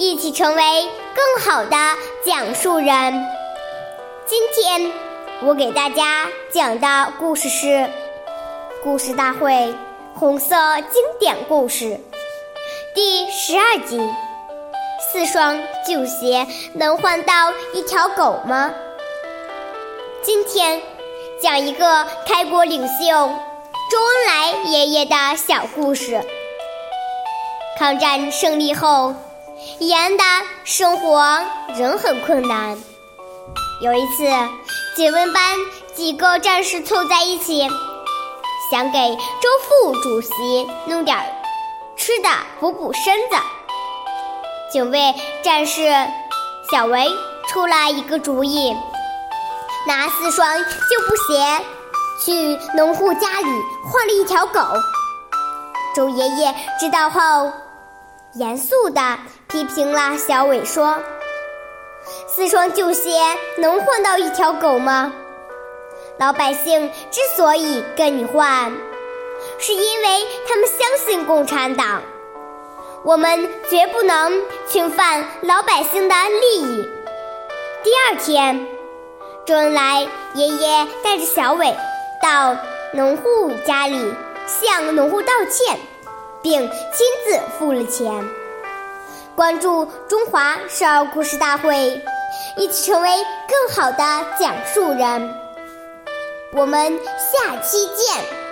一起成为更好的讲述人。今天我给大家讲的故事是《故事大会红色经典故事》第十二集：四双旧鞋能换到一条狗吗？今天讲一个开国领袖周恩来爷爷的小故事。抗战胜利后。延安的生活仍很困难。有一次，解放班几个战士凑在一起，想给周副主席弄点吃的补补身子。警卫战士小维出了一个主意，拿四双旧布鞋去农户家里换了一条狗。周爷爷知道后。严肃地批评了小伟，说：“四双旧鞋能换到一条狗吗？老百姓之所以跟你换，是因为他们相信共产党。我们绝不能侵犯老百姓的利益。”第二天，周恩来爷爷带着小伟到农户家里向农户道歉。并亲自付了钱。关注中华少儿故事大会，一起成为更好的讲述人。我们下期见。